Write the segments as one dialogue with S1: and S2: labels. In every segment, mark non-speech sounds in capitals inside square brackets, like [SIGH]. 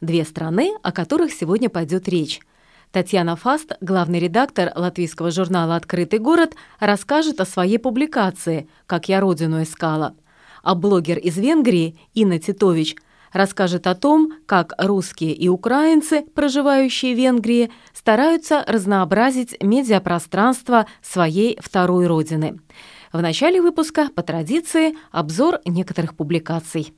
S1: две страны, о которых сегодня пойдет речь. Татьяна Фаст, главный редактор латвийского журнала «Открытый город», расскажет о своей публикации «Как я родину искала». А блогер из Венгрии Инна Титович расскажет о том, как русские и украинцы, проживающие в Венгрии, стараются разнообразить медиапространство своей второй родины – в начале выпуска, по традиции, обзор некоторых публикаций.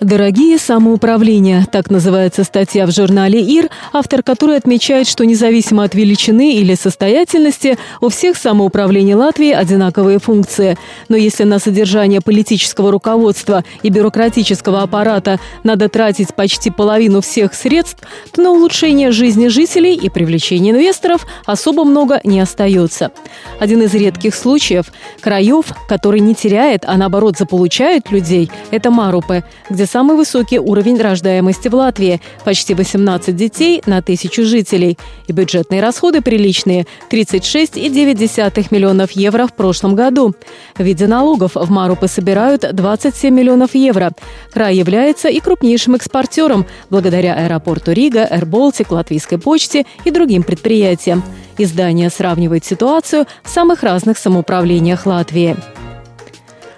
S2: «Дорогие самоуправления» – так называется статья в журнале «ИР», автор которой отмечает, что независимо от величины или состоятельности, у всех самоуправлений Латвии одинаковые функции. Но если на содержание политического руководства и бюрократического аппарата надо тратить почти половину всех средств, то на улучшение жизни жителей и привлечение инвесторов особо много не остается. Один из редких случаев – краев, который не теряет, а наоборот заполучает людей – это Марупы, где самый высокий уровень рождаемости в Латвии – почти 18 детей на тысячу жителей. И бюджетные расходы приличные – 36,9 миллионов евро в прошлом году. В виде налогов в Марупы собирают 27 миллионов евро. Край является и крупнейшим экспортером благодаря аэропорту Рига, Air Латвийской почте и другим предприятиям. Издание сравнивает ситуацию в самых разных самоуправлениях Латвии.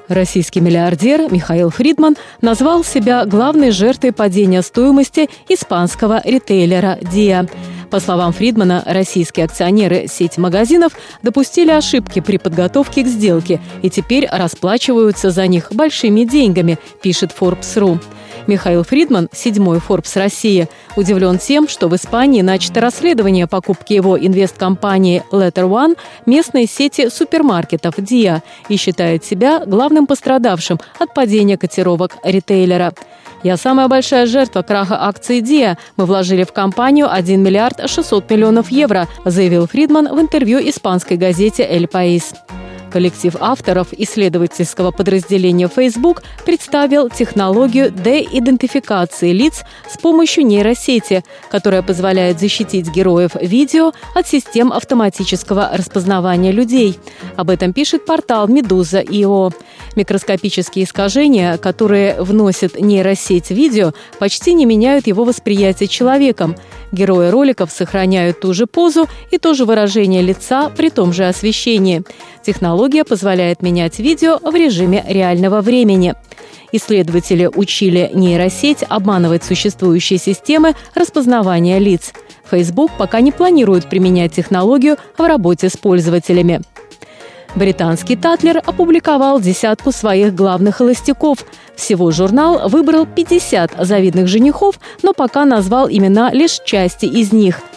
S2: Российский миллиардер Михаил Фридман назвал себя главной жертвой падения стоимости испанского ритейлера «Диа». По словам Фридмана, российские акционеры сети магазинов допустили ошибки при подготовке к сделке и теперь расплачиваются за них большими деньгами, пишет Forbes.ru. Михаил Фридман, седьмой Forbes России, удивлен тем, что в Испании начато расследование покупки его инвесткомпании Letter One местной сети супермаркетов Dia и считает себя главным пострадавшим от падения котировок ритейлера. «Я самая большая жертва краха акций Dia. Мы вложили в компанию 1 миллиард 600 миллионов евро», заявил Фридман в интервью испанской газете «Эль Паис». Коллектив авторов исследовательского подразделения Facebook представил технологию деидентификации лиц с помощью нейросети, которая позволяет защитить героев видео от систем автоматического распознавания людей. Об этом пишет портал Медуза.io. Микроскопические искажения, которые вносят нейросеть видео, почти не меняют его восприятие человеком. Герои роликов сохраняют ту же позу и то же выражение лица при том же освещении. Технология позволяет менять видео в режиме реального времени. Исследователи учили нейросеть обманывать существующие системы распознавания лиц. Facebook пока не планирует применять технологию в работе с пользователями. Британский Татлер опубликовал десятку своих главных холостяков. Всего журнал выбрал 50 завидных женихов, но пока назвал имена лишь части из них –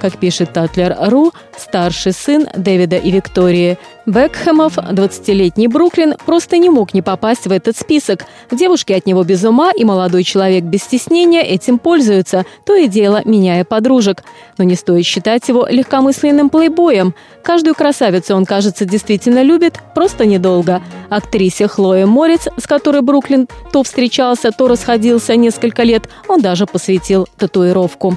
S2: как пишет Татлер.ру, старший сын Дэвида и Виктории Бекхэмов, 20-летний Бруклин, просто не мог не попасть в этот список. Девушки от него без ума, и молодой человек без стеснения этим пользуются, то и дело меняя подружек. Но не стоит считать его легкомысленным плейбоем. Каждую красавицу он, кажется, действительно любит, просто недолго. Актрисе Хлое Морец, с которой Бруклин то встречался, то расходился несколько лет, он даже посвятил татуировку.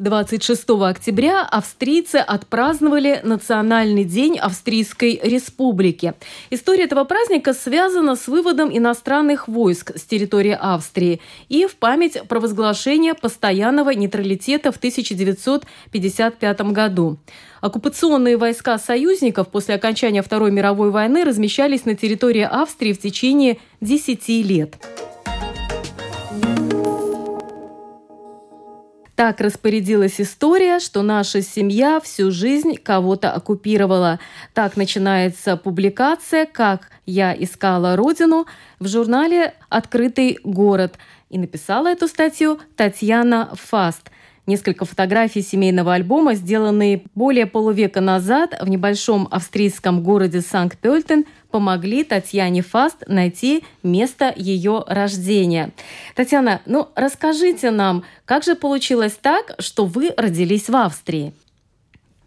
S1: 26 октября австрийцы отпраздновали Национальный день Австрийской Республики. История этого праздника связана с выводом иностранных войск с территории Австрии и в память провозглашения постоянного нейтралитета в 1955 году. Оккупационные войска союзников после окончания Второй мировой войны размещались на территории Австрии в течение 10 лет.
S2: Так распорядилась история, что наша семья всю жизнь кого-то оккупировала. Так начинается публикация «Как я искала родину» в журнале «Открытый город». И написала эту статью Татьяна Фаст – Несколько фотографий семейного альбома, сделанные более полувека назад в небольшом австрийском городе Санкт-Пельтен, помогли Татьяне Фаст найти место ее рождения. Татьяна, ну расскажите нам, как же получилось так, что вы родились в Австрии?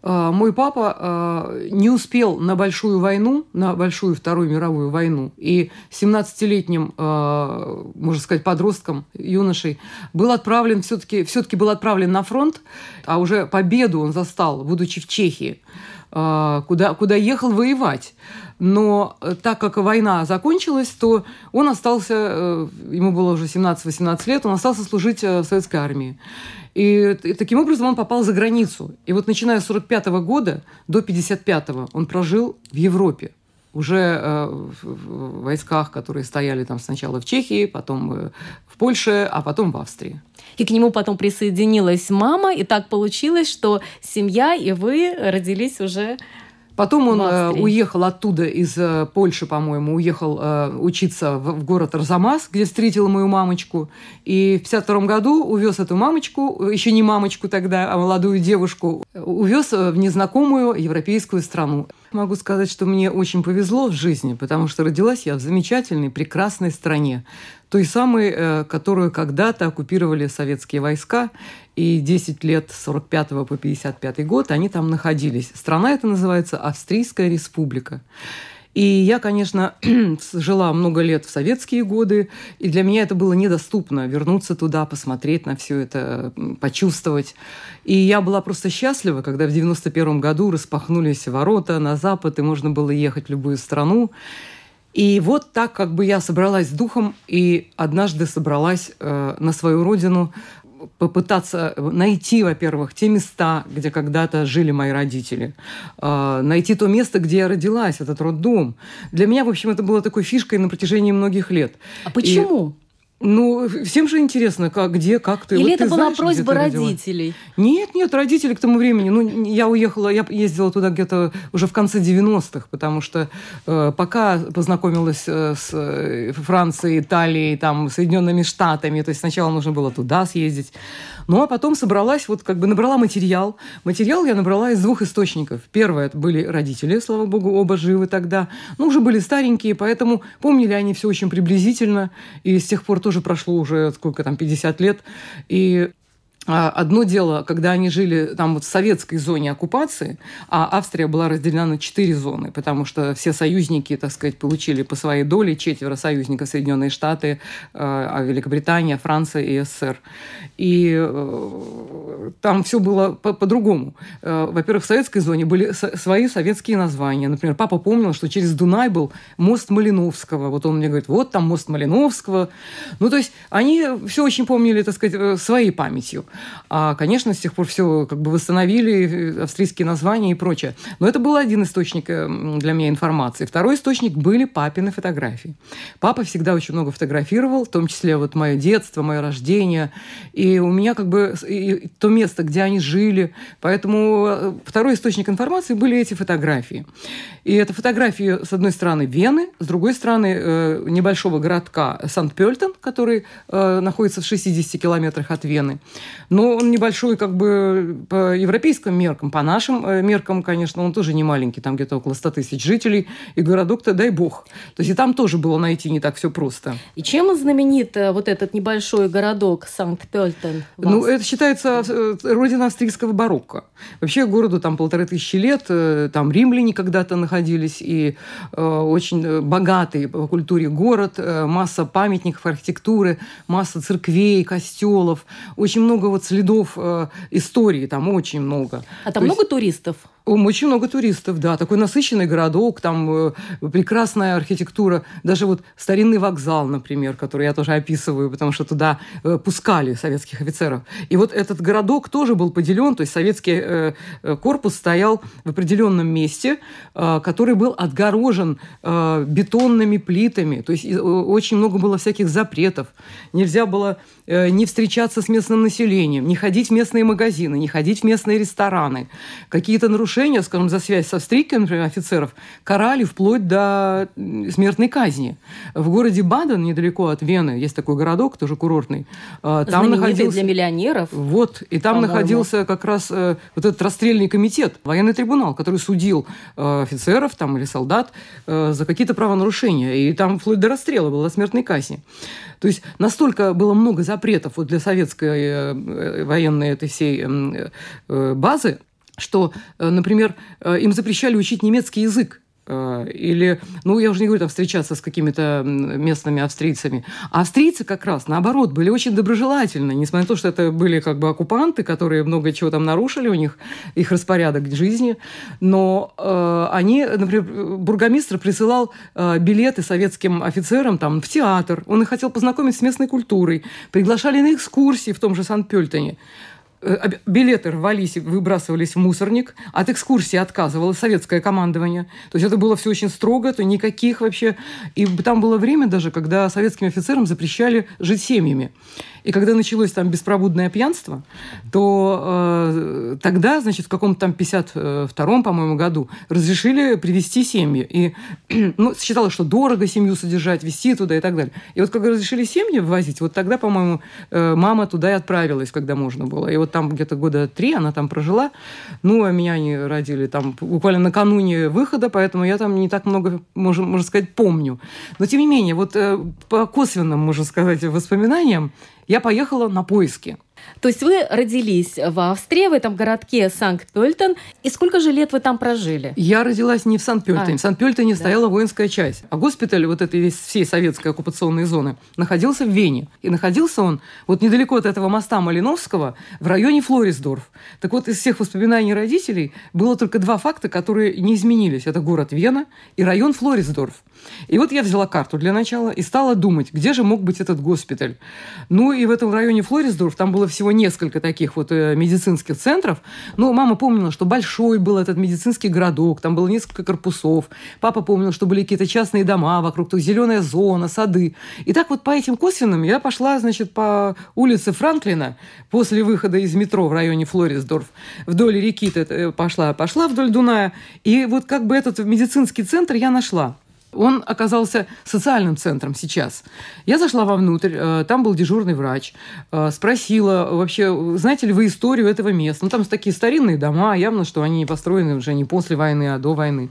S3: А, мой папа а, не успел на большую войну, на большую Вторую мировую войну, и 17-летним, а, можно сказать, подростком, юношей, был отправлен все-таки все был отправлен на фронт, а уже победу он застал, будучи в Чехии, куда, куда ехал воевать. Но так как война закончилась, то он остался, э, ему было уже 17-18 лет, он остался служить э, в советской армии. И таким образом он попал за границу. И вот начиная с 45 года до 55 он прожил в Европе уже э, в войсках, которые стояли там сначала в Чехии, потом э, в Польше, а потом в Австрии.
S2: И к нему потом присоединилась мама, и так получилось, что семья и вы родились уже
S3: Потом он э, уехал оттуда, из э, Польши, по-моему, уехал э, учиться в, в город Арзамас, где встретил мою мамочку. И в 52 году увез эту мамочку, еще не мамочку тогда, а молодую девушку, увез в незнакомую европейскую страну. Могу сказать, что мне очень повезло в жизни, потому что родилась я в замечательной, прекрасной стране. Той самой, э, которую когда-то оккупировали советские войска. И 10 лет с 45 по 55 год они там находились. Страна эта называется Австрийская республика. И я, конечно, [CLEARS THROAT] жила много лет в советские годы, и для меня это было недоступно вернуться туда, посмотреть на все это, почувствовать. И я была просто счастлива, когда в 91 году распахнулись ворота на запад, и можно было ехать в любую страну. И вот так как бы я собралась с духом и однажды собралась э, на свою родину попытаться найти, во-первых, те места, где когда-то жили мои родители, а, найти то место, где я родилась, этот роддом. Для меня, в общем, это было такой фишкой на протяжении многих лет.
S2: А почему? И
S3: ну, всем же интересно, как, где, как ты.
S2: Или
S3: вот
S2: это
S3: ты
S2: была
S3: знаешь,
S2: просьба родителей?
S3: Нет, нет, родители к тому времени. Ну, я уехала, я ездила туда где-то уже в конце 90-х, потому что э, пока познакомилась э, с э, Францией, Италией, там, Соединенными Штатами, то есть сначала нужно было туда съездить. Ну, а потом собралась, вот как бы набрала материал. Материал я набрала из двух источников. Первое, это были родители, слава богу, оба живы тогда. Ну, уже были старенькие, поэтому помнили они все очень приблизительно. И с тех пор тоже прошло уже сколько там, 50 лет. И Одно дело, когда они жили там вот в советской зоне оккупации, а Австрия была разделена на четыре зоны, потому что все союзники, так сказать, получили по своей доле, четверо союзников Соединенные Штаты, а Великобритания, Франция и СССР. И э, там все было по-другому. Э, во-первых, в советской зоне были свои советские названия. Например, папа помнил, что через Дунай был мост Малиновского. Вот он мне говорит, вот там мост Малиновского. Ну, то есть они все очень помнили, так сказать, э, своей памятью. А, конечно, с тех пор все как бы восстановили, австрийские названия и прочее. Но это был один источник э, для меня информации. Второй источник были папины фотографии. Папа всегда очень много фотографировал, в том числе вот мое детство, мое рождение. И у меня как бы то место, где они жили. Поэтому э, второй источник информации были эти фотографии. И это фотографии, с одной стороны, Вены, с другой стороны, э, небольшого городка Санкт-Пельтен, который находится в 60 километрах от Вены. Но он небольшой как бы по европейским меркам, по нашим э, меркам, конечно, он тоже не маленький, там где-то около 100 тысяч жителей, и городок-то дай бог. То есть и там тоже было найти не так все просто.
S2: И чем знаменит э, вот этот небольшой городок Санкт-Пельтен?
S3: Ну, это считается э, родина австрийского барокко. Вообще городу там полторы тысячи лет, там римляне когда-то находились, и э, очень богатый по культуре город, масса памятников архитектуры, масса церквей, костелов, очень много вот следов э, истории, там очень много.
S2: А там То много есть... туристов?
S3: Очень много туристов, да. Такой насыщенный городок, там э, прекрасная архитектура. Даже вот старинный вокзал, например, который я тоже описываю, потому что туда э, пускали советских офицеров. И вот этот городок тоже был поделен, то есть советский э, э корпус стоял в определенном месте, э, который был отгорожен э, бетонными плитами. То есть э, очень много было всяких запретов. Нельзя было э, не встречаться с местным населением населением, не ходить в местные магазины, не ходить в местные рестораны. Какие-то нарушения, скажем, за связь со австрийскими, например, офицеров, карали вплоть до смертной казни. В городе Баден, недалеко от Вены, есть такой городок, тоже курортный.
S2: Там Знаменитый находился... для миллионеров.
S3: Вот. И там находился как раз э, вот этот расстрельный комитет, военный трибунал, который судил э, офицеров там, или солдат э, за какие-то правонарушения. И там вплоть до расстрела было смертной казни. То есть настолько было много запретов вот для советской э, э, военной этой всей э, базы, что, например, им запрещали учить немецкий язык. Э, или, ну, я уже не говорю там встречаться с какими-то местными австрийцами. А австрийцы как раз, наоборот, были очень доброжелательны, несмотря на то, что это были как бы оккупанты, которые много чего там нарушили у них, их распорядок жизни. Но э, они, например, бургомистр присылал э, билеты советским офицерам там в театр. Он их хотел познакомить с местной культурой. Приглашали на экскурсии в том же Сан-Пельтоне. Э, билеты рвались и выбрасывались в мусорник, от экскурсии отказывалось советское командование. То есть это было все очень строго, то никаких вообще... И там было время даже, когда советским офицерам запрещали жить семьями. И когда началось там беспробудное пьянство, то э, тогда, значит, в каком-то там 52-м, по-моему, году разрешили привести семьи. И [CLEARS THROAT] ну, считалось, что дорого семью содержать, вести туда и так далее. И вот когда разрешили семьи ввозить, вот тогда, по-моему, э, мама туда и отправилась, когда можно было. И вот там где-то года три она там прожила. Ну, а меня они родили там буквально накануне выхода, поэтому я там не так много, можно, можно сказать, помню. Но, тем не менее, вот э, по косвенным, можно сказать, воспоминаниям, я поехала на поиски.
S2: То есть вы родились в Австрии, в этом городке Санкт-Пельтон. И сколько же лет вы там прожили?
S3: Я родилась не в Санкт-Пельтоне. А, в Санкт-Пельтоне да. стояла воинская часть. А госпиталь вот этой весь, всей советской оккупационной зоны находился в Вене. И находился он вот недалеко от этого моста Малиновского в районе Флорисдорф. Так вот, из всех воспоминаний родителей было только два факта, которые не изменились. Это город Вена и район Флорисдорф. И вот я взяла карту для начала и стала думать, где же мог быть этот госпиталь. Ну и в этом районе Флорисдорф там было всего несколько таких вот э, медицинских центров. Но мама помнила, что большой был этот медицинский городок, там было несколько корпусов. Папа помнил, что были какие-то частные дома вокруг, то зеленая зона, сады. И так вот по этим косвенным я пошла, значит, по улице Франклина после выхода из метро в районе Флорисдорф вдоль реки э, пошла, пошла вдоль Дуная. И вот как бы этот медицинский центр я нашла. Он оказался социальным центром сейчас. Я зашла вовнутрь, э, там был дежурный врач, э, спросила вообще, знаете ли вы историю этого места? Ну, там такие старинные дома, явно, что они построены уже не после войны, а до войны.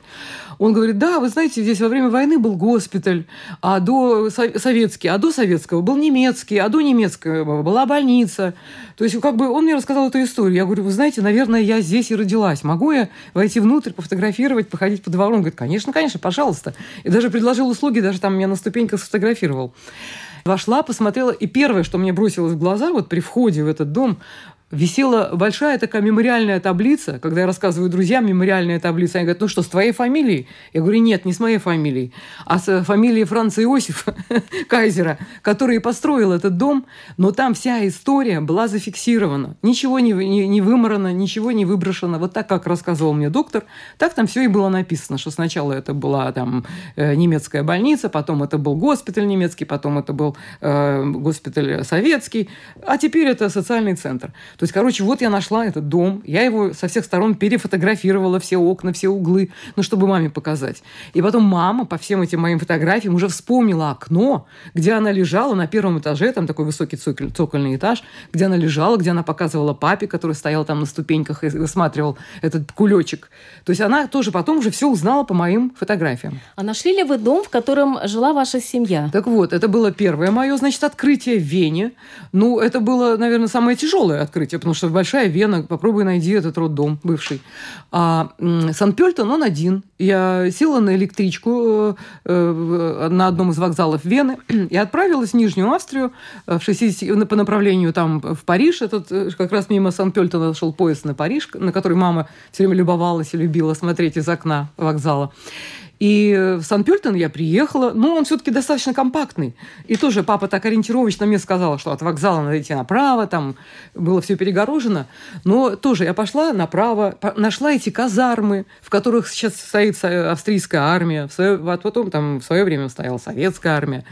S3: Он говорит, да, вы знаете, здесь во время войны был госпиталь, а до советский, а до советского был немецкий, а до немецкого была больница. То есть, как бы он мне рассказал эту историю. Я говорю, вы знаете, наверное, я здесь и родилась. Могу я войти внутрь, пофотографировать, походить по двору? Он говорит, конечно, конечно, пожалуйста. И даже предложил услуги, даже там меня на ступеньках сфотографировал. Вошла, посмотрела, и первое, что мне бросилось в глаза вот при входе в этот дом, висела большая такая мемориальная таблица. Когда я рассказываю друзьям мемориальная таблица, они говорят, ну что, с твоей фамилией? Я говорю, нет, не с моей фамилией, а с фамилией Франца Иосифа [LAUGHS] Кайзера, который построил этот дом. Но там вся история была зафиксирована. Ничего не, не, не выморано, ничего не выброшено. Вот так, как рассказывал мне доктор, так там все и было написано, что сначала это была там э, немецкая больница, потом это был госпиталь немецкий, потом это был э, госпиталь советский, а теперь это социальный центр. То есть, короче, вот я нашла этот дом, я его со всех сторон перефотографировала, все окна, все углы, ну, чтобы маме показать. И потом мама по всем этим моим фотографиям уже вспомнила окно, где она лежала на первом этаже, там такой высокий цоколь, цокольный этаж, где она лежала, где она показывала папе, который стоял там на ступеньках и высматривал этот кулечек. То есть она тоже потом уже все узнала по моим фотографиям.
S2: А нашли ли вы дом, в котором жила ваша семья?
S3: Так вот, это было первое мое, значит, открытие в Вене. Ну, это было, наверное, самое тяжелое открытие открытие, потому что Большая Вена, попробуй найди этот роддом бывший. А Сан-Пельтон, он один. Я села на электричку э, э, на одном из вокзалов Вены [CLEARS THROAT] и отправилась в Нижнюю Австрию э, в 60, по направлению там в Париж. Этот, как раз мимо Сан-Пельтона шел поезд на Париж, на который мама все время любовалась и любила смотреть из окна вокзала. И в Сан-Пельтон я приехала, но он все-таки достаточно компактный. И тоже папа так ориентировочно мне сказал, что от вокзала надо идти направо, там было все перегорожено. Но тоже я пошла направо, нашла эти казармы, в которых сейчас стоит австрийская армия, свое, потом там в свое время стояла советская армия.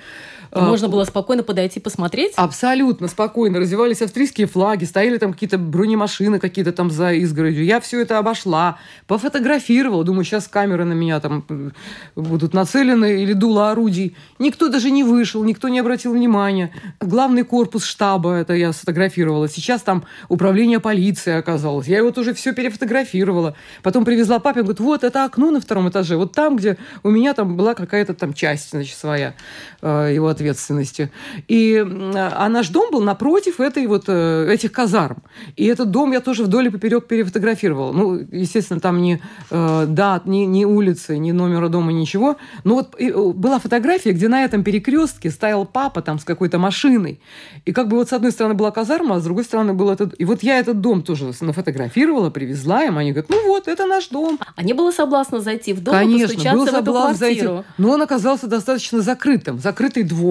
S2: А, можно было спокойно подойти посмотреть?
S3: Абсолютно спокойно. Развивались австрийские флаги, стояли там какие-то бронемашины какие-то там за изгородью. Я все это обошла, пофотографировала. Думаю, сейчас камеры на меня там э, будут нацелены или дуло орудий. Никто даже не вышел, никто не обратил внимания. Главный корпус штаба, это я сфотографировала. Сейчас там управление полиции оказалось. Я его тоже все перефотографировала. Потом привезла папе, он говорит, вот это окно на втором этаже, вот там, где у меня там была какая-то там часть, значит, своя э, его ответственности. И, а наш дом был напротив этой вот, э, этих казарм. И этот дом я тоже вдоль и поперек перефотографировала. Ну, естественно, там ни э, дат, ни, ни улицы, ни номера дома, ничего. Но вот была фотография, где на этом перекрестке стоял папа там с какой-то машиной. И как бы вот с одной стороны была казарма, а с другой стороны был этот... И вот я этот дом тоже нафотографировала, привезла им. Они говорят, ну вот, это наш дом.
S2: А не было соблазна зайти в дом
S3: Конечно,
S2: и постучаться
S3: был
S2: в эту квартиру? Зайти.
S3: Но он оказался достаточно закрытым. Закрытый двор э,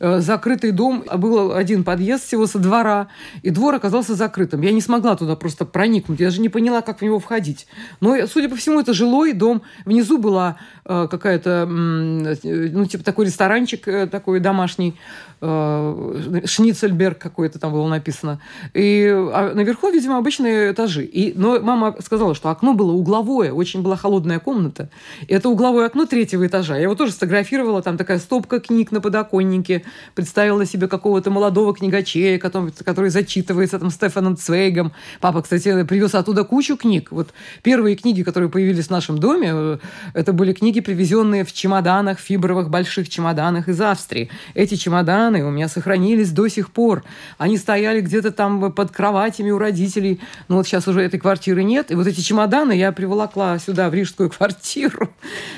S3: закрытый дом, а был один подъезд всего со двора, и двор оказался закрытым. Я не смогла туда просто проникнуть, я даже не поняла, как в него входить. Но, судя по всему, это жилой дом. Внизу была э, какая-то, ну, типа такой ресторанчик э, такой домашний, э, Шницельберг какой-то там было написано. И а наверху, видимо, обычные этажи. И, но мама сказала, что окно было угловое, очень была холодная комната. И это угловое окно третьего этажа. Я его тоже сфотографировала, там такая стопка книг на подоконнике, представила себе какого-то молодого книгачея, который, который зачитывается там Стефаном Цвейгом. Папа, кстати, привез оттуда кучу книг. Вот первые книги, которые появились в нашем доме, э, это были книги, привезенные в чемоданах, фибровых больших чемоданах из Австрии. Эти чемоданы у меня сохранились до сих пор. Они стояли где-то там под кроватями у родителей. Но вот сейчас уже этой квартиры нет. И вот эти чемоданы я приволокла сюда, в рижскую квартиру.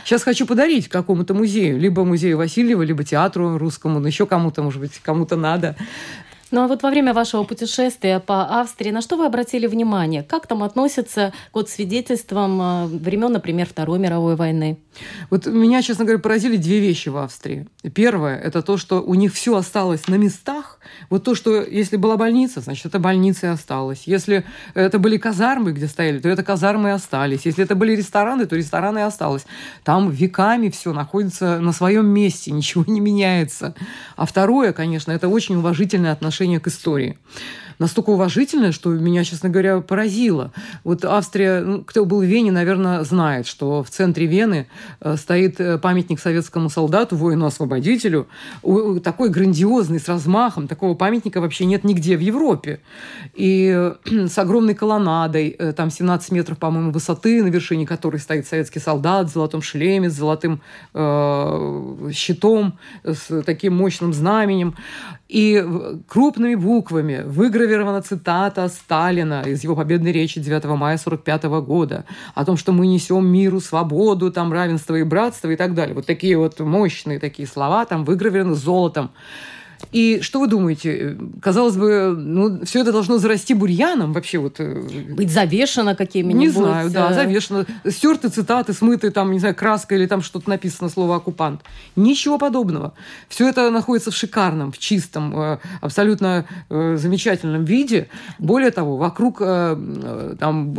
S3: Сейчас хочу подарить какому-то музею. Либо музею Васильева, либо театру русскому. Но еще кому-то, может быть, кому-то надо.
S2: Ну а вот во время вашего путешествия по Австрии на что вы обратили внимание? Как там относятся к свидетельствам э, времен, например, Второй мировой войны?
S3: Вот меня, честно говоря, поразили две вещи в Австрии. Первое – это то, что у них все осталось на местах. Вот то, что если была больница, значит, это больница и осталась. Если это были казармы, где стояли, то это казармы и остались. Если это были рестораны, то рестораны и осталось. Там веками все находится на своем месте, [LAUGHS] ничего не меняется. А второе, конечно, это очень уважительное отношение отношение к истории настолько уважительное, что меня, честно говоря, поразило. Вот Австрия, ну, кто был в Вене, наверное, знает, что в центре Вены э, стоит э, памятник советскому солдату, воину-освободителю, такой грандиозный, с размахом. Такого памятника вообще нет нигде в Европе. И [CLEARS THROAT] с огромной колоннадой, э, там 17 метров, по-моему, высоты, на вершине которой стоит советский солдат в золотом шлеме, с золотым э, щитом, с таким мощным знаменем. И крупными буквами выгравирована цитата Сталина из его победной речи 9 мая 1945 года о том, что мы несем миру свободу, там равенство и братство и так далее. Вот такие вот мощные такие слова там выгравированы золотом. И что вы думаете? Казалось бы, ну, все это должно зарасти бурьяном вообще вот. Э,
S2: Быть завешено какими-нибудь.
S3: Не знаю, да, э, завешено. Стерты цитаты, смыты там, не знаю, краской или там что-то написано слово «оккупант». Ничего подобного. Все это находится в шикарном, в чистом, э, абсолютно замечательном виде. Более того, вокруг там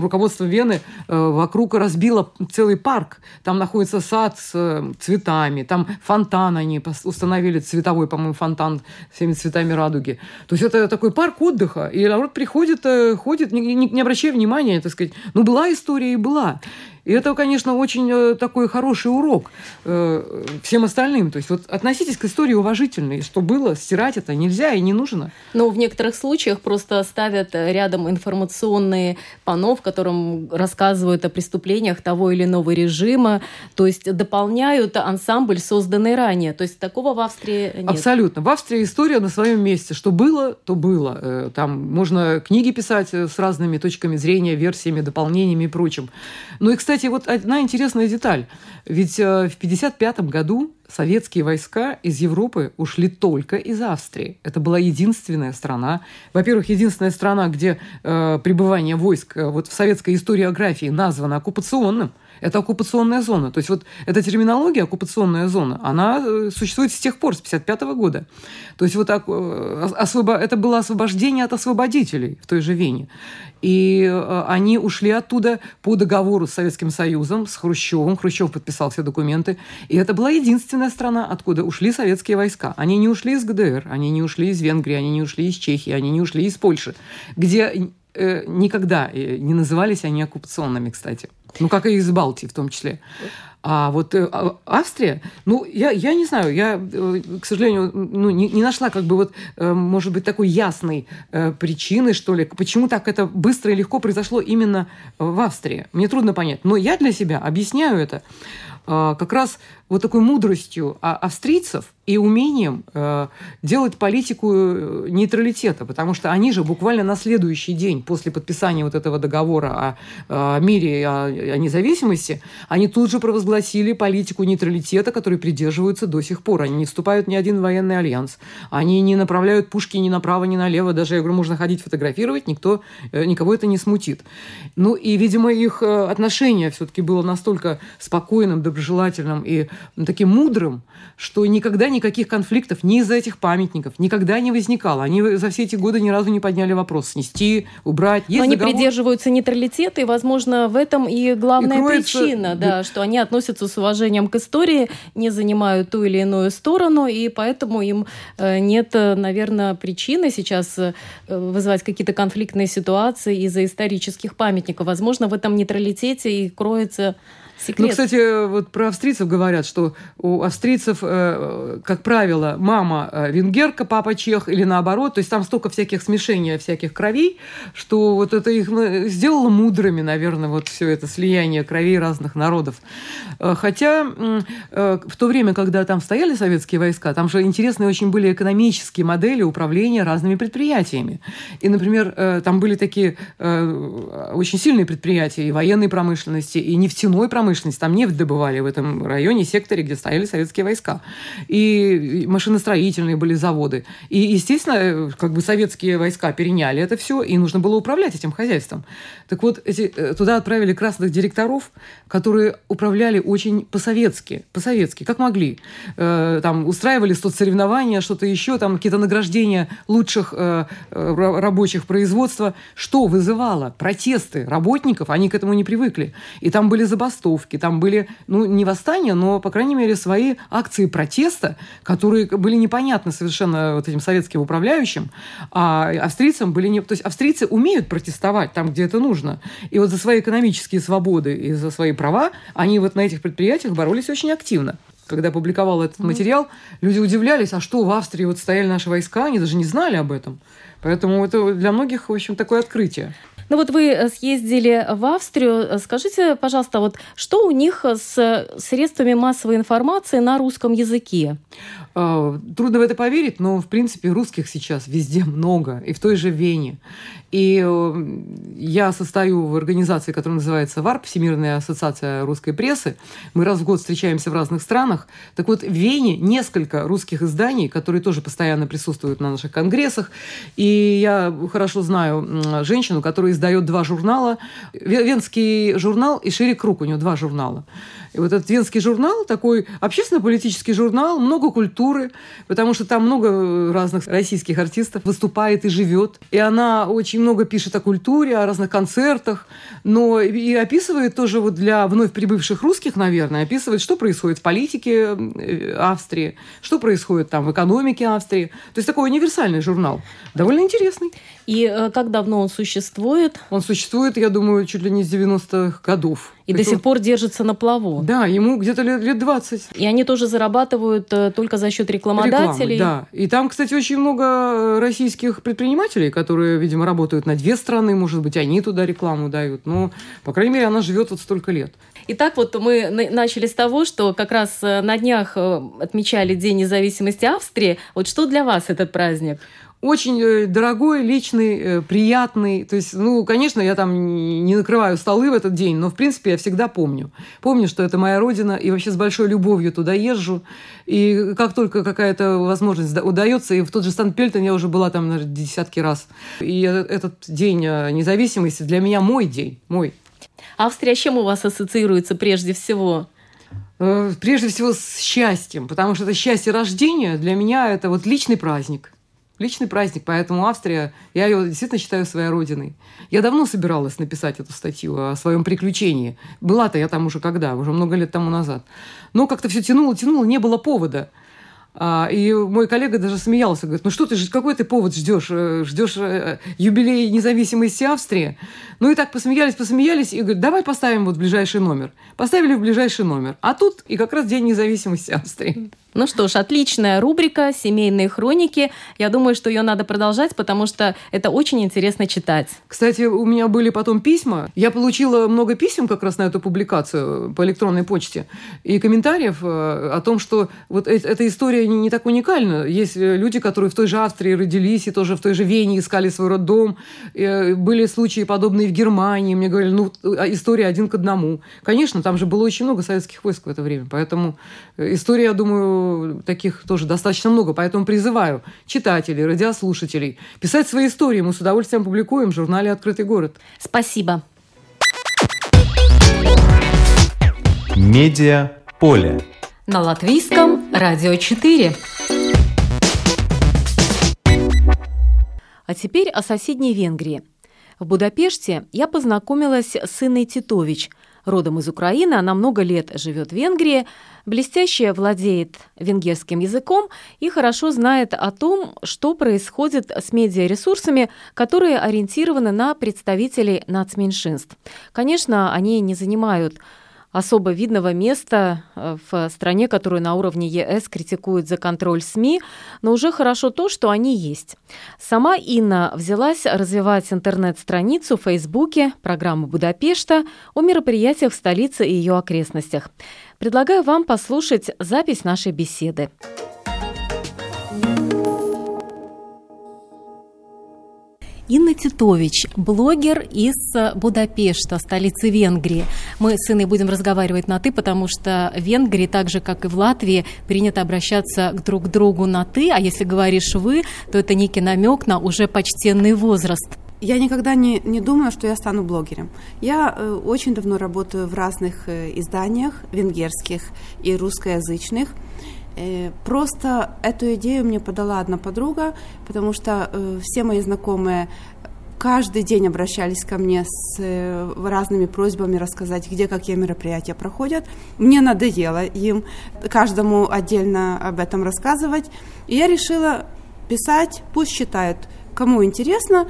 S3: руководство Вены вокруг разбило целый парк. Там находится сад с цветами, там фонтан они установили цветовой по-моему, фонтан всеми цветами радуги. То есть это такой парк отдыха, и народ приходит, э, ходит, не, не, не обращая внимания, так сказать. Ну, была история и была. И это, конечно, очень э, такой хороший урок э, всем остальным. То есть вот относитесь к истории уважительно. И что было, стирать это нельзя и не нужно.
S2: Но в некоторых случаях просто ставят рядом информационные панно, в котором рассказывают о преступлениях того или иного режима. То есть дополняют ансамбль, созданный ранее. То есть такого в Австрии нет.
S3: Абсолютно. В Австрии история на своем месте. Что было, то было. Э, там можно книги писать с разными точками зрения, версиями, дополнениями и прочим. Ну и, кстати, кстати, вот одна интересная деталь. Ведь э, в 1955 году советские войска из Европы ушли только из Австрии. Это была единственная страна, во-первых, единственная страна, где э, пребывание войск э, вот в советской историографии названо оккупационным. Это оккупационная зона. То есть вот эта терминология оккупационная зона, она э, существует с тех пор, с 1955 года. То есть вот э, освобо... это было освобождение от освободителей в той же Вене. И э, они ушли оттуда по договору с Советским Союзом, с Хрущевым. Хрущев подписал все документы. И это была единственная страна, откуда ушли советские войска. Они не ушли из ГДР, они не ушли из Венгрии, они не ушли из Чехии, они не ушли из Польши, где никогда не назывались они оккупационными, кстати. Ну, как и из Балтии в том числе. А вот э, а, Австрия, ну, я, я не знаю, я, э, к сожалению, ну, не, не нашла как бы вот, э, может быть, такой ясной причины, что ли, почему так это быстро и легко произошло именно в Австрии. Мне трудно понять. Но я для себя объясняю это как раз вот такой мудростью а, австрийцев и умением э, делать политику э, нейтралитета, потому что они же буквально на следующий день после подписания вот этого договора о, о мире, о, о независимости, они тут же провозгласили политику нейтралитета, которой придерживаются до сих пор. Они не вступают ни один военный альянс, они не направляют пушки ни направо, ни налево, даже, я говорю, можно ходить фотографировать, никто, э, никого это не смутит. Ну и, видимо, их э, отношение все-таки было настолько спокойным, доброжелательным и таким мудрым, что никогда никаких конфликтов ни из-за этих памятников никогда не возникало. Они за все эти годы ни разу не подняли вопрос снести, убрать.
S2: Есть Но они договор... придерживаются нейтралитета, и, возможно, в этом и главная и кроется... причина, да, что они относятся с уважением к истории, не занимают ту или иную сторону, и поэтому им э, нет, наверное, причины сейчас э, вызывать какие-то конфликтные ситуации из-за исторических памятников. Возможно, в этом нейтралитете и кроется Секрет.
S3: Ну, кстати, вот про австрийцев говорят, что у австрийцев, э, как правило, мама э, венгерка, папа чех или наоборот. То есть там столько всяких смешений, всяких кровей, что вот это их ну, сделало мудрыми, наверное, вот все это слияние кровей разных народов. Э, хотя в то время, когда там стояли советские войска, там же интересные очень были экономические модели управления разными предприятиями. И, например, там были такие очень сильные предприятия и военной промышленности, и нефтяной промышленности, промышленность, там нефть добывали в этом районе, секторе, где стояли советские войска. И машиностроительные были заводы. И, естественно, как бы советские войска переняли это все, и нужно было управлять этим хозяйством. Так вот, эти, э, туда отправили красных директоров, которые управляли очень по-советски, по-советски, как могли. Э, там устраивали соцсоревнования, что-то еще, там какие-то награждения лучших э, рабочих производства, что вызывало протесты работников, они к этому не привыкли. И там были забастовки, забастовки, там были, ну, не восстания, но, по крайней мере, свои акции протеста, которые были непонятны совершенно вот этим советским управляющим, а австрийцам были не... То есть австрийцы умеют протестовать там, где это нужно. И вот за свои экономические свободы и за свои права они вот на этих предприятиях боролись очень активно когда публиковал этот материал, люди удивлялись, а что в Австрии вот стояли наши войска, они даже не знали об этом. Поэтому это для многих, в общем, такое открытие.
S2: Ну вот вы э, съездили в Австрию. Скажите, пожалуйста, вот что у них с средствами массовой информации на русском языке?
S3: А, трудно в это поверить, но, в принципе, русских сейчас везде много, и в той же Вене. И э, я состою в организации, которая называется ВАРП, Всемирная ассоциация русской прессы. Мы раз в год встречаемся в разных странах. Так вот, в Вене несколько русских изданий, которые тоже постоянно присутствуют на наших конгрессах. И я хорошо знаю женщину, которая издает два журнала. Венский журнал и «Шире круг» у нее два журнала. И вот этот венский журнал, такой общественно-политический журнал, много культуры, потому что там много разных российских артистов выступает и живет. И она очень много пишет о культуре, о разных концертах, но и описывает тоже вот для вновь прибывших русских, наверное, описывает, что происходит в политике э, Австрии, что происходит там в экономике Австрии. То есть такой универсальный журнал, довольно интересный.
S2: И э, как давно он существует?
S3: Он существует, я думаю, чуть ли не с 90-х годов.
S2: И до сих пор держится на плаву.
S3: Да, ему где-то лет, лет 20.
S2: И они тоже зарабатывают э, только за счет рекламодателей.
S3: Рекламы, да. И там, кстати, очень много э, российских предпринимателей, которые, видимо, работают на две страны, может быть, они туда рекламу дают. Но, по крайней мере, она живет вот столько лет.
S2: Итак, вот мы начали с того, что как раз на днях отмечали День независимости Австрии. Вот что для вас этот праздник?
S3: Очень э, дорогой, личный, э, приятный. То есть, ну, конечно, я там не накрываю столы в этот день, но, в принципе, я всегда помню. Помню, что это моя родина, и вообще с большой любовью туда езжу. И как только какая-то возможность удается, и в тот же Сан-Пельтон я уже была там, наверное, десятки раз. И этот день э, независимости для меня мой день, мой.
S2: Австрия с чем у вас ассоциируется прежде всего?
S3: Э, прежде всего с счастьем, потому что это счастье рождения для меня это вот личный праздник. Личный праздник, поэтому Австрия, я ее действительно считаю своей родиной. Я давно собиралась написать эту статью о своем приключении. Была-то я там уже когда, уже много лет тому назад. Но как-то все тянуло, тянуло, не было повода. А, и мой коллега даже смеялся, говорит, ну что ты, какой ты повод ждешь? Э, ждешь э, юбилей независимости Австрии? Ну и так посмеялись, посмеялись, и говорит, давай поставим вот ближайший номер. Поставили в ближайший номер. А тут и как раз День независимости Австрии.
S2: Ну что ж, отличная рубрика «Семейные хроники». Я думаю, что ее надо продолжать, потому что это очень интересно читать.
S3: Кстати, у меня были потом письма. Я получила много писем как раз на эту публикацию по электронной почте и комментариев э, о том, что вот эта история не так уникальна. Есть э, люди, которые в той же Австрии родились и тоже в той же Вене искали свой роддом. Э, были случаи подобные в Германии. Мне говорили, ну, история один к одному. Конечно, там же было очень много советских войск в это время. Поэтому история, я думаю, таких тоже достаточно много, поэтому призываю читателей, радиослушателей писать свои истории. Мы с удовольствием публикуем в журнале «Открытый город».
S2: Спасибо.
S4: Медиа поле.
S2: На латвийском радио 4. А теперь о соседней Венгрии. В Будапеште я познакомилась с Инной Титович – Родом из Украины, она много лет живет в Венгрии, блестяще владеет венгерским языком и хорошо знает о том, что происходит с медиаресурсами, которые ориентированы на представителей нацменьшинств. Конечно, они не занимают особо видного места э, в стране, которую на уровне ЕС критикуют за контроль СМИ, но уже хорошо то, что они есть. Сама Инна взялась развивать интернет-страницу в Фейсбуке, программу Будапешта о мероприятиях в столице и ее окрестностях. Предлагаю вам послушать запись нашей беседы. Инна Титович, блогер из Будапешта, столицы Венгрии. Мы с Инной будем разговаривать на «ты», потому что в Венгрии, так же, как и в Латвии, принято обращаться к друг другу на «ты», а если говоришь «вы», то это некий намек на уже почтенный возраст.
S5: Я никогда не, не думаю, что я стану блогером. Я э, очень давно работаю в разных э, изданиях, венгерских и русскоязычных. Э, просто эту идею мне подала одна подруга, потому что э, все мои знакомые каждый день обращались ко мне с э, разными просьбами рассказать, где какие мероприятия проходят. Мне надоело им каждому отдельно об этом рассказывать. И я решила писать, пусть считают, кому интересно,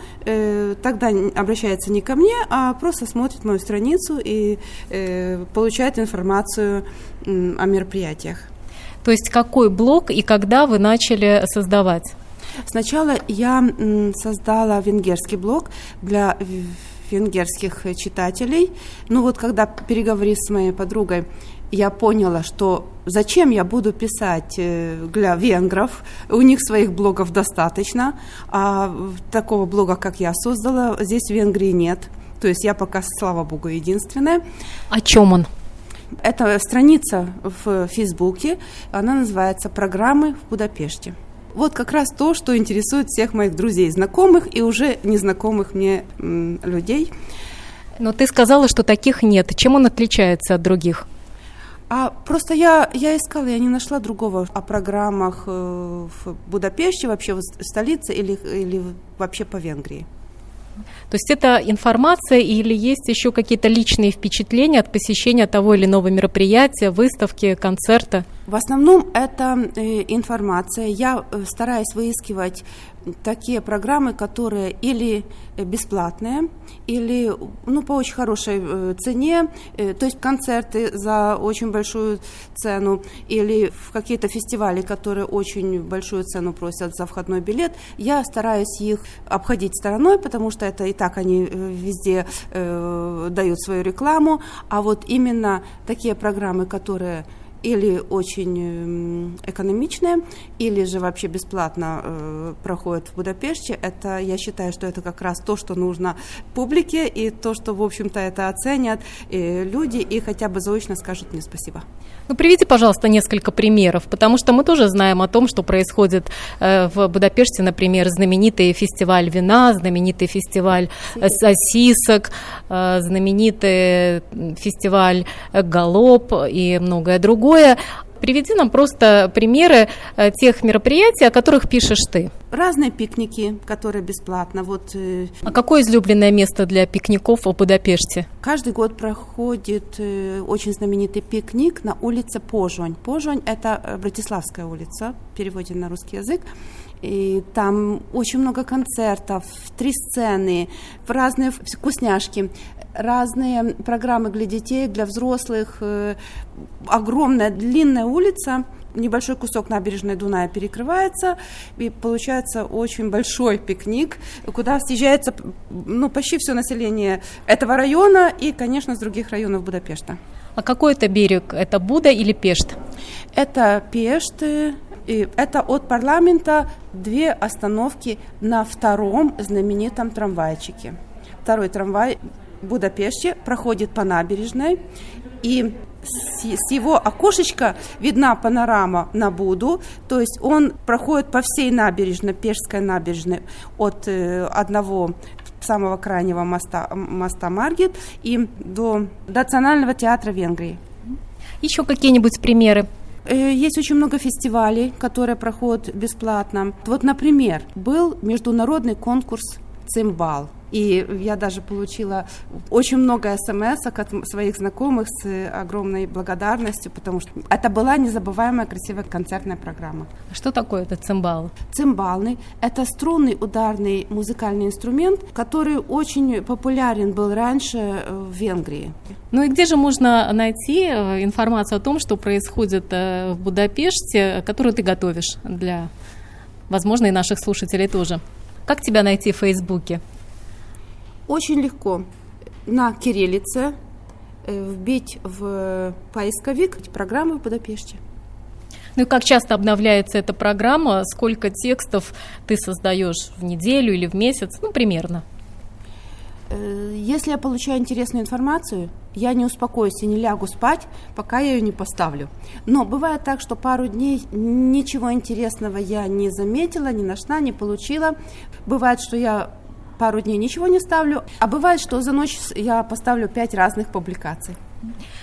S5: тогда обращается не ко мне, а просто смотрит мою страницу и получает информацию о мероприятиях.
S2: То есть какой блог и когда вы начали создавать?
S5: Сначала я создала венгерский блог для венгерских читателей. Ну вот когда переговорив с моей подругой, я поняла, что зачем я буду писать э, для венгров, у них своих блогов достаточно, а такого блога, как я создала, здесь в Венгрии нет. То есть я пока, слава богу, единственная.
S2: О чем он?
S5: Это страница в Фейсбуке, она называется «Программы в Будапеште». Вот как раз то, что интересует всех моих друзей, знакомых и уже незнакомых мне людей.
S2: Но ты сказала, что таких нет. Чем он отличается от других?
S5: А просто я, я искала, я не нашла другого о программах э, в Будапеште, вообще в столице или, или вообще по Венгрии.
S2: То есть это информация или есть еще какие-то личные впечатления от посещения того или иного мероприятия, выставки, концерта?
S5: В основном это э, информация. Я э, стараюсь выискивать такие программы, которые или бесплатные, или ну, по очень хорошей э, цене, то есть концерты за очень большую цену, или в какие-то фестивали, которые очень большую цену просят за входной билет, я стараюсь их обходить стороной, потому что это и так они везде э, дают свою рекламу, а вот именно такие программы, которые или очень экономичные, или же вообще бесплатно э, проходят в Будапеште. Это, я считаю, что это как раз то, что нужно публике, и то, что, в общем-то, это оценят и люди, и хотя бы заочно скажут мне спасибо.
S2: Ну, приведите, пожалуйста, несколько примеров, потому что мы тоже знаем о том, что происходит э, в Будапеште, например, знаменитый фестиваль вина, знаменитый фестиваль э, сосисок, э, знаменитый фестиваль галоп и многое другое. Приведи нам просто примеры э, тех мероприятий, о которых пишешь ты.
S5: Разные пикники, которые бесплатно. Вот,
S2: э, а какое излюбленное место для пикников в Будапеште?
S5: Каждый год проходит э, очень знаменитый пикник на улице Пожонь. Пожонь – это Братиславская улица, в переводе на русский язык. И там очень много концертов, три сцены, разные вкусняшки разные программы для детей, для взрослых. Э, огромная длинная улица, небольшой кусок набережной Дуная перекрывается, и получается очень большой пикник, куда съезжается ну, почти все население этого района и, конечно, с других районов Будапешта.
S2: А какой это берег? Это Буда или Пешт?
S5: Это Пешт, и это от парламента две остановки на втором знаменитом трамвайчике. Второй трамвай Будапеште, проходит по набережной, и с его окошечка видна панорама на Буду, то есть он проходит по всей набережной, Пешской набережной, от э, одного самого крайнего моста, моста Маргет и до Национального театра Венгрии.
S2: Еще какие-нибудь примеры?
S5: Э, есть очень много фестивалей, которые проходят бесплатно. Вот, например, был международный конкурс «Цимбал». И я даже получила очень много смс от своих знакомых с огромной благодарностью, потому что это была незабываемая красивая концертная программа.
S2: Что такое этот цимбал?
S5: Цимбалный – это струнный ударный музыкальный инструмент, который очень популярен был раньше э, в Венгрии.
S2: Ну и где же можно найти э, информацию о том, что происходит э, в Будапеште, которую ты готовишь для, возможно, и наших слушателей тоже? Как тебя найти в Фейсбуке?
S5: Очень легко на кириллице э, вбить в поисковик программы в Будапеште.
S2: Ну и как часто обновляется эта программа? Сколько текстов ты создаешь в неделю или в месяц? Ну, примерно.
S5: Э, если я получаю интересную информацию, я не успокоюсь и не лягу спать, пока я ее не поставлю. Но бывает так, что пару дней ничего интересного я не заметила, не нашла, не получила. Бывает, что я пару дней ничего не ставлю, а бывает, что за ночь я поставлю пять разных публикаций.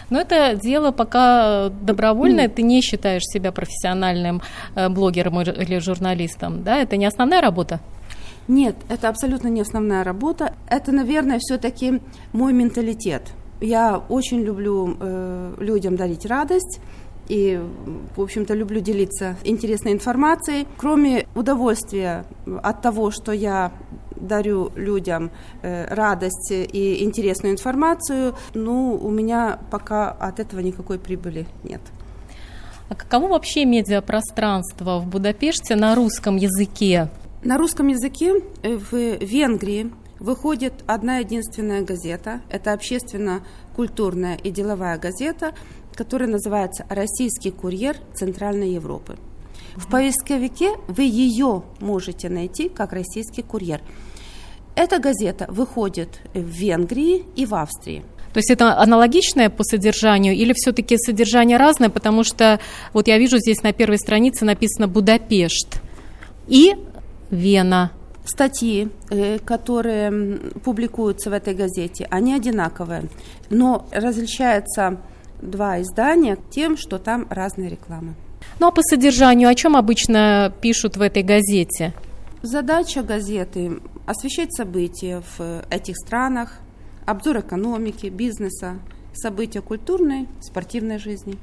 S2: Но это дело пока добровольное, ты не считаешь себя профессиональным э, блогером или журналистом, да? Это не основная работа?
S5: Нет, это абсолютно не основная работа. Это, наверное, все-таки мой менталитет. Я очень люблю э, людям дарить радость и, в общем-то, люблю делиться интересной информацией. Кроме удовольствия от того, что я дарю людям э, радость и интересную информацию, ну, у меня пока от этого никакой прибыли нет.
S2: А каково вообще медиапространство в Будапеште на русском языке?
S5: На русском языке э, в Венгрии выходит одна единственная газета. Это общественно-культурная и деловая газета, которая называется «Российский курьер Центральной Европы». В поисковике вы ее можете найти как российский курьер. Эта газета выходит в Венгрии и в Австрии.
S2: То есть это аналогичное по содержанию или все-таки содержание разное, потому что вот я вижу здесь на первой странице написано Будапешт и Вена.
S5: Статьи, э, которые публикуются в этой газете, они одинаковые, но различаются два издания тем, что там разные рекламы.
S2: Ну а по содержанию о чем обычно пишут в этой газете?
S5: Задача газеты – освещать события в этих странах, обзор экономики, бизнеса, события культурной, спортивной жизни.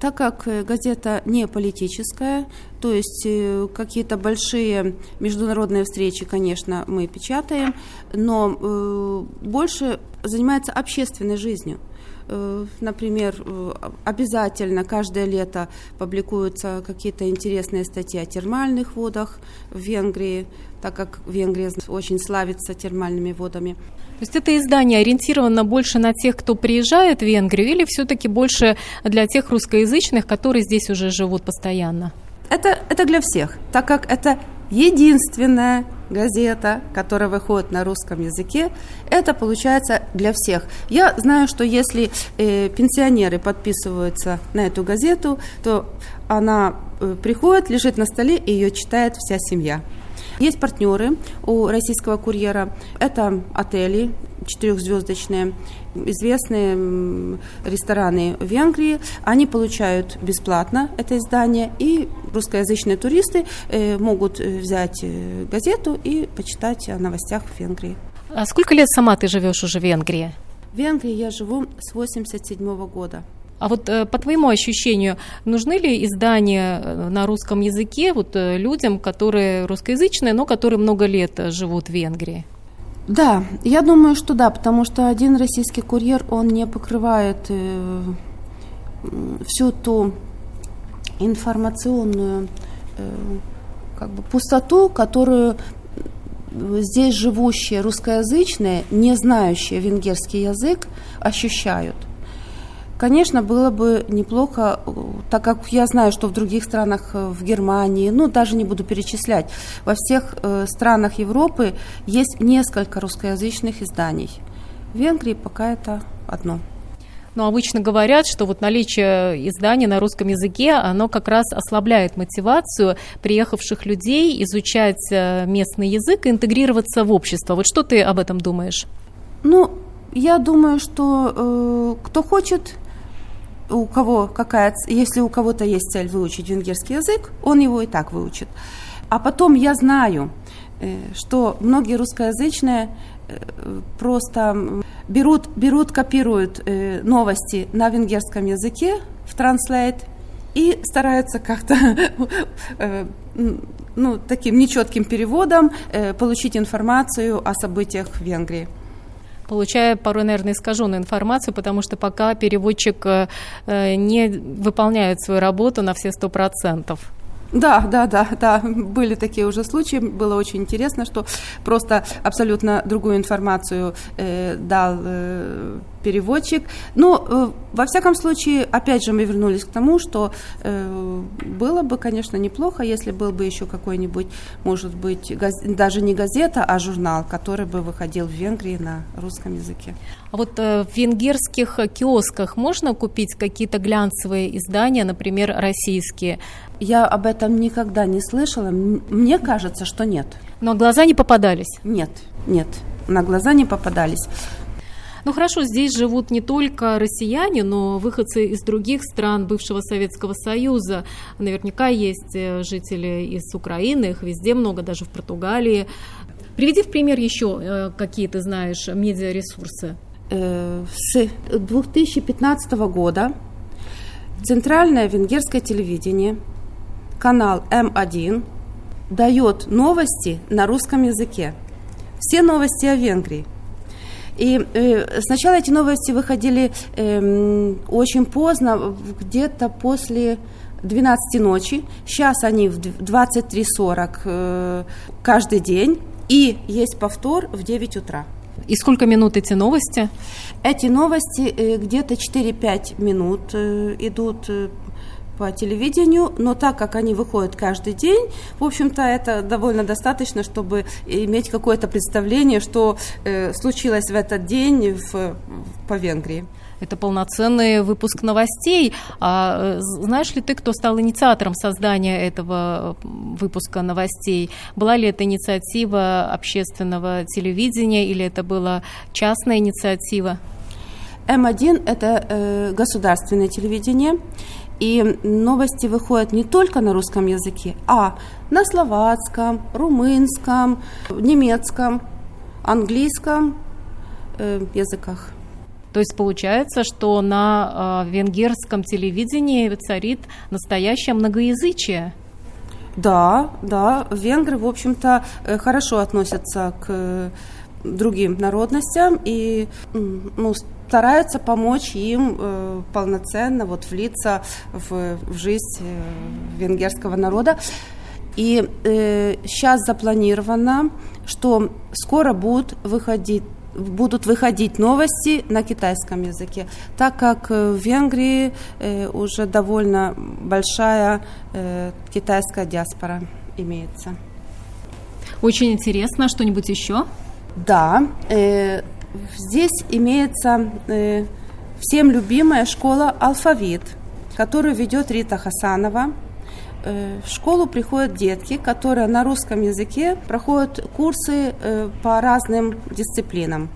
S5: Так как э, газета не политическая, то есть э, какие-то большие международные встречи, конечно, мы печатаем, но э, больше занимается общественной жизнью. Э, например, обязательно каждое лето публикуются какие-то интересные статьи о термальных водах в Венгрии, так как Венгрия очень славится термальными водами.
S2: То есть это издание ориентировано больше на тех, кто приезжает в Венгрию, или все-таки больше для тех русскоязычных, которые здесь уже живут постоянно?
S5: Это, это для всех, так как это единственная газета, которая выходит на русском языке, это получается для всех. Я знаю, что если э, пенсионеры подписываются на эту газету, то она э, приходит, лежит на столе и ее читает вся семья. Есть партнеры у российского курьера. Это отели четырехзвездочные, известные рестораны в Венгрии. Они получают бесплатно это издание, и русскоязычные туристы э, могут э, взять э, газету и почитать о новостях в Венгрии.
S2: А сколько лет сама ты живешь уже в Венгрии?
S5: В Венгрии я живу с 87 года.
S2: А вот по твоему ощущению, нужны ли издания на русском языке вот людям, которые русскоязычные, но которые много лет живут в Венгрии?
S5: Да, я думаю, что да, потому что один российский курьер, он не покрывает всю ту информационную как бы пустоту, которую здесь живущие русскоязычные, не знающие венгерский язык, ощущают. Конечно, было бы неплохо, так как я знаю, что в других странах, э, в Германии, ну, даже не буду перечислять, во всех э, странах Европы есть несколько русскоязычных изданий. В Венгрии пока это одно.
S2: Но обычно говорят, что вот наличие издания на русском языке, оно как раз ослабляет мотивацию приехавших людей изучать э, местный язык и интегрироваться в общество. Вот что ты об этом думаешь?
S5: Ну, я думаю, что э, кто хочет у кого какая, если у кого-то есть цель выучить венгерский язык, он его и так выучит. А потом я знаю, э, что многие русскоязычные э, просто берут, берут копируют э, новости на венгерском языке в Translate и стараются как-то [LAUGHS] ну, таким нечетким переводом получить информацию о событиях в Венгрии
S2: получая порой, наверное, искаженную информацию, потому что пока переводчик э, э, не выполняет свою работу на все сто процентов.
S5: Да, да, да, да, были такие уже случаи. Было очень интересно, что просто абсолютно другую информацию э, дал э, переводчик. Но, э, во всяком случае, опять же, мы вернулись к тому, что э, было бы, конечно, неплохо, если был бы еще какой-нибудь, может быть, газ... даже не газета, а журнал, который бы выходил в Венгрии на русском языке.
S2: А вот э, в венгерских киосках можно купить какие-то глянцевые издания, например, российские?
S5: Я об этом никогда не слышала. Мне кажется, что нет.
S2: Но глаза не попадались?
S5: Нет, нет, на глаза не попадались.
S2: Ну хорошо, здесь живут не только россияне, но выходцы из других стран бывшего Советского Союза. Наверняка есть э, жители из Украины, их везде много, даже в Португалии. Приведи в пример еще э, какие ты знаешь медиаресурсы.
S5: Э, с 2015 года Центральное венгерское телевидение, канал М1, дает новости на русском языке. Все новости о Венгрии – и э, сначала эти новости выходили э, очень поздно, где-то после 12 ночи. Сейчас они в 23.40 э, каждый день. И есть повтор в 9 утра.
S2: И сколько минут эти новости?
S5: Эти новости э, где-то 4-5 минут э, идут э, по телевидению, но так как они выходят каждый день, в общем-то, это довольно достаточно, чтобы иметь какое-то представление, что э, случилось в этот день в, по Венгрии.
S2: Это полноценный выпуск новостей. А знаешь ли ты, кто стал инициатором создания этого выпуска новостей? Была ли это инициатива общественного телевидения или это была частная инициатива?
S5: М1 – это э, государственное телевидение, и новости выходят не только на русском языке, а на словацком, румынском, немецком, английском э, языках.
S2: То есть получается, что на э, венгерском телевидении царит настоящее многоязычие.
S5: Да, да, венгры, в общем-то, э, хорошо относятся к другим народностям и ну, стараются помочь им э, полноценно вот влиться в, в жизнь э, венгерского народа. И э, сейчас запланировано, что скоро будут выходить будут выходить новости на китайском языке, так как в Венгрии э, уже довольно большая э, китайская диаспора имеется.
S2: Очень интересно. Что-нибудь еще?
S5: Да, э, здесь имеется э, всем любимая школа «Алфавит», которую ведет Рита Хасанова. Э, в школу приходят детки, которые на русском языке проходят курсы э, по разным дисциплинам.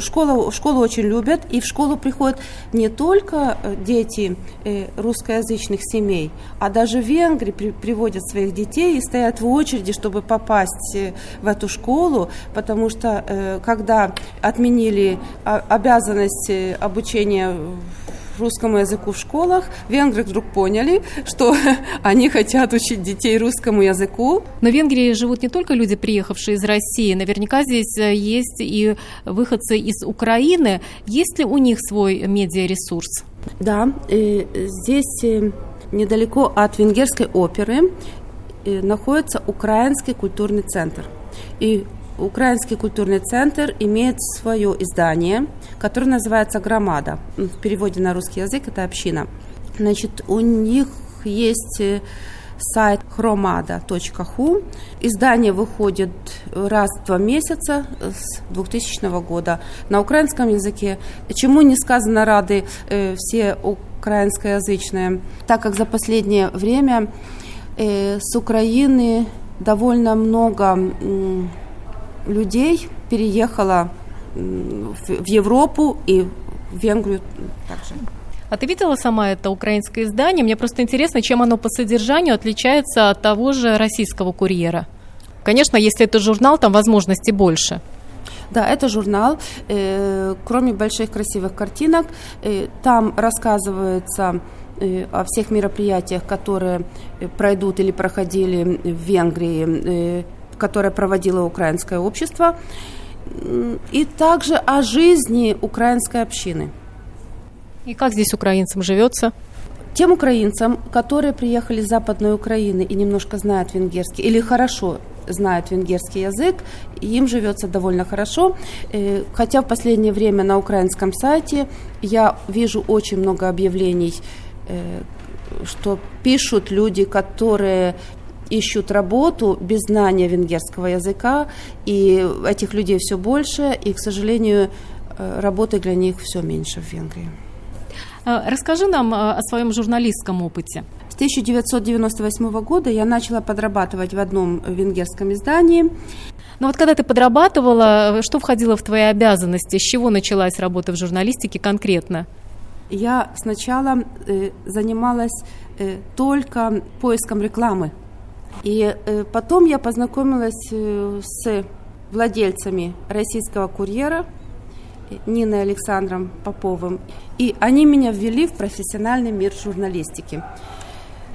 S5: Школу, школу очень любят, и в школу приходят не только э, дети э, русскоязычных семей, а даже венгры при, приводят своих детей и стоят в очереди, чтобы попасть э, в эту школу, потому что когда отменили обязанность обучения русскому языку в школах, венгры вдруг поняли, что [LAUGHS] они хотят учить детей русскому языку.
S2: Но в Венгрии живут не только люди, приехавшие из России, наверняка здесь э, есть и выходцы из Украины. Есть ли у них свой медиаресурс?
S5: Да, здесь э, недалеко от венгерской оперы э, находится Украинский культурный центр. И Украинский культурный центр имеет свое издание, которое называется «Громада». В переводе на русский язык это «Община». Значит, у них есть э, сайт chromada.hu. Издание выходит раз в два месяца с 2000 года на украинском языке. Чему не сказано рады э, все украинскоязычные, так как за последнее время э, с Украины довольно много э, людей переехало в Европу и в Венгрию также.
S2: А ты видела сама это украинское издание? Мне просто интересно, чем оно по содержанию отличается от того же российского курьера. Конечно, если это журнал, там возможностей больше.
S5: Да, это журнал. Э, кроме больших красивых картинок, э, там рассказывается э, о всех мероприятиях, которые пройдут или проходили в Венгрии которое проводило украинское общество, и также о жизни украинской общины.
S2: И как здесь украинцам живется?
S5: Тем украинцам, которые приехали из Западной Украины и немножко знают венгерский, или хорошо знают венгерский язык, им живется довольно хорошо. Э, хотя в последнее время на украинском сайте я вижу очень много объявлений, э, что пишут люди, которые ищут работу без знания венгерского языка, и этих людей все больше, и, к сожалению, э, работы для них все меньше в Венгрии.
S2: Э, расскажи нам э, о своем журналистском опыте.
S5: С 1998 года я начала подрабатывать в одном венгерском издании.
S2: Но вот когда ты подрабатывала, что входило в твои обязанности? С чего началась работа в журналистике конкретно?
S5: Я сначала э, занималась э, только поиском рекламы и э, потом я познакомилась э, с владельцами российского курьера Ниной Александром Поповым. И они меня ввели в профессиональный мир журналистики.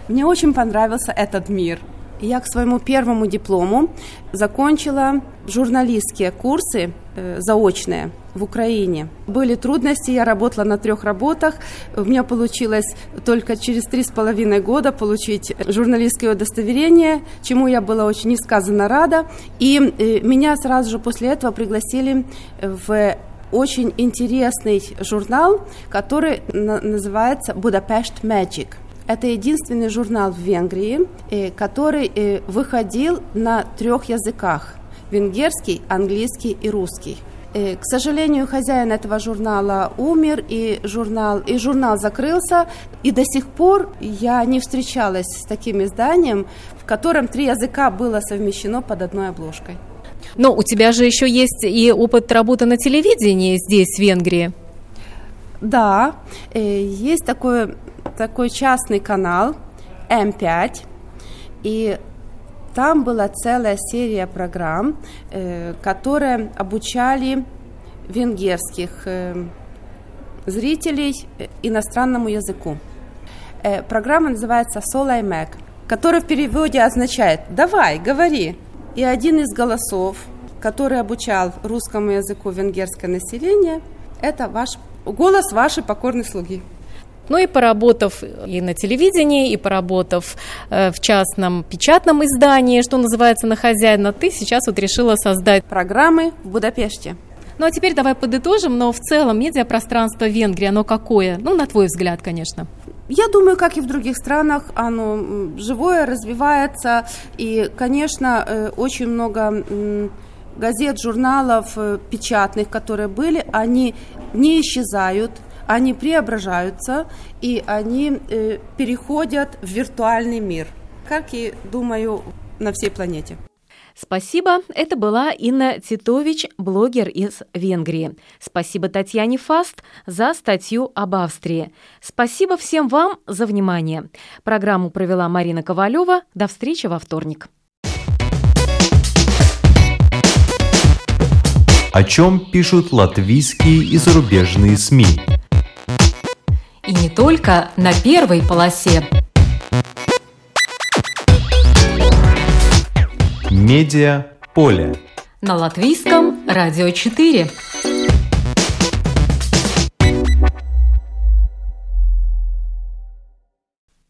S5: Мне очень понравился этот мир. Я к своему первому диплому закончила журналистские курсы э, заочные в Украине. Были трудности, я работала на трех работах. У меня получилось только через три с половиной года получить журналистское удостоверение, чему я была очень несказанно рада. И э, меня сразу же после этого пригласили в очень интересный журнал, который называется «Будапешт Magic». Это единственный журнал в Венгрии, э, который э, выходил на трех языках – венгерский, английский и русский. Э, к сожалению, хозяин этого журнала умер, и журнал, и журнал закрылся, и до сих пор я не встречалась с таким изданием, в котором три языка было совмещено под одной обложкой.
S2: Но у тебя же еще есть и опыт работы на телевидении здесь, в Венгрии.
S5: Да, есть такое такой частный канал М5, и там была целая серия программ, э, которые обучали венгерских э, зрителей э, иностранному языку. Программа называется Солай Мэг, которая в переводе означает «давай, говори». И один из голосов, который обучал русскому языку венгерское население, это ваш Голос вашей покорной слуги.
S2: Ну и поработав и на телевидении, и поработав э, в частном печатном издании, что называется, на хозяина, ты сейчас вот решила создать
S5: программы в Будапеште.
S2: Ну а теперь давай подытожим, но в целом медиапространство Венгрии, оно какое? Ну, на твой взгляд, конечно.
S5: Я думаю, как и в других странах, оно живое, развивается. И, конечно, э, очень много газет, журналов э, печатных, которые были, они не исчезают, они преображаются, и они э, переходят в виртуальный мир, как и, думаю, на всей планете.
S2: Спасибо. Это была Инна Титович, блогер из Венгрии. Спасибо Татьяне Фаст за статью об Австрии. Спасибо всем вам за внимание. Программу провела Марина Ковалева. До встречи во вторник.
S4: О чем пишут латвийские и зарубежные СМИ?
S2: И не только на первой полосе.
S4: Медиа поле.
S2: На латвийском радио 4.